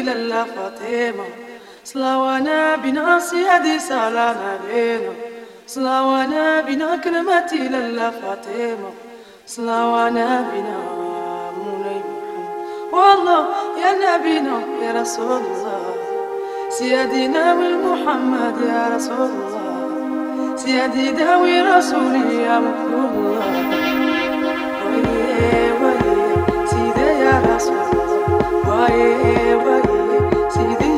إلى الله فاطمة. صلوانا بنا سيدي سالانا بينا صلوانا بنا كلمة إلى الله صلوانا بنا مولاي والله يا نبينا يا رسول الله. سيدنا من محمد يا رسول الله. سيدي داوي رسولي يا مكتوب الله. ويه ويه سيدي يا رسول الله. ويه ويه see this?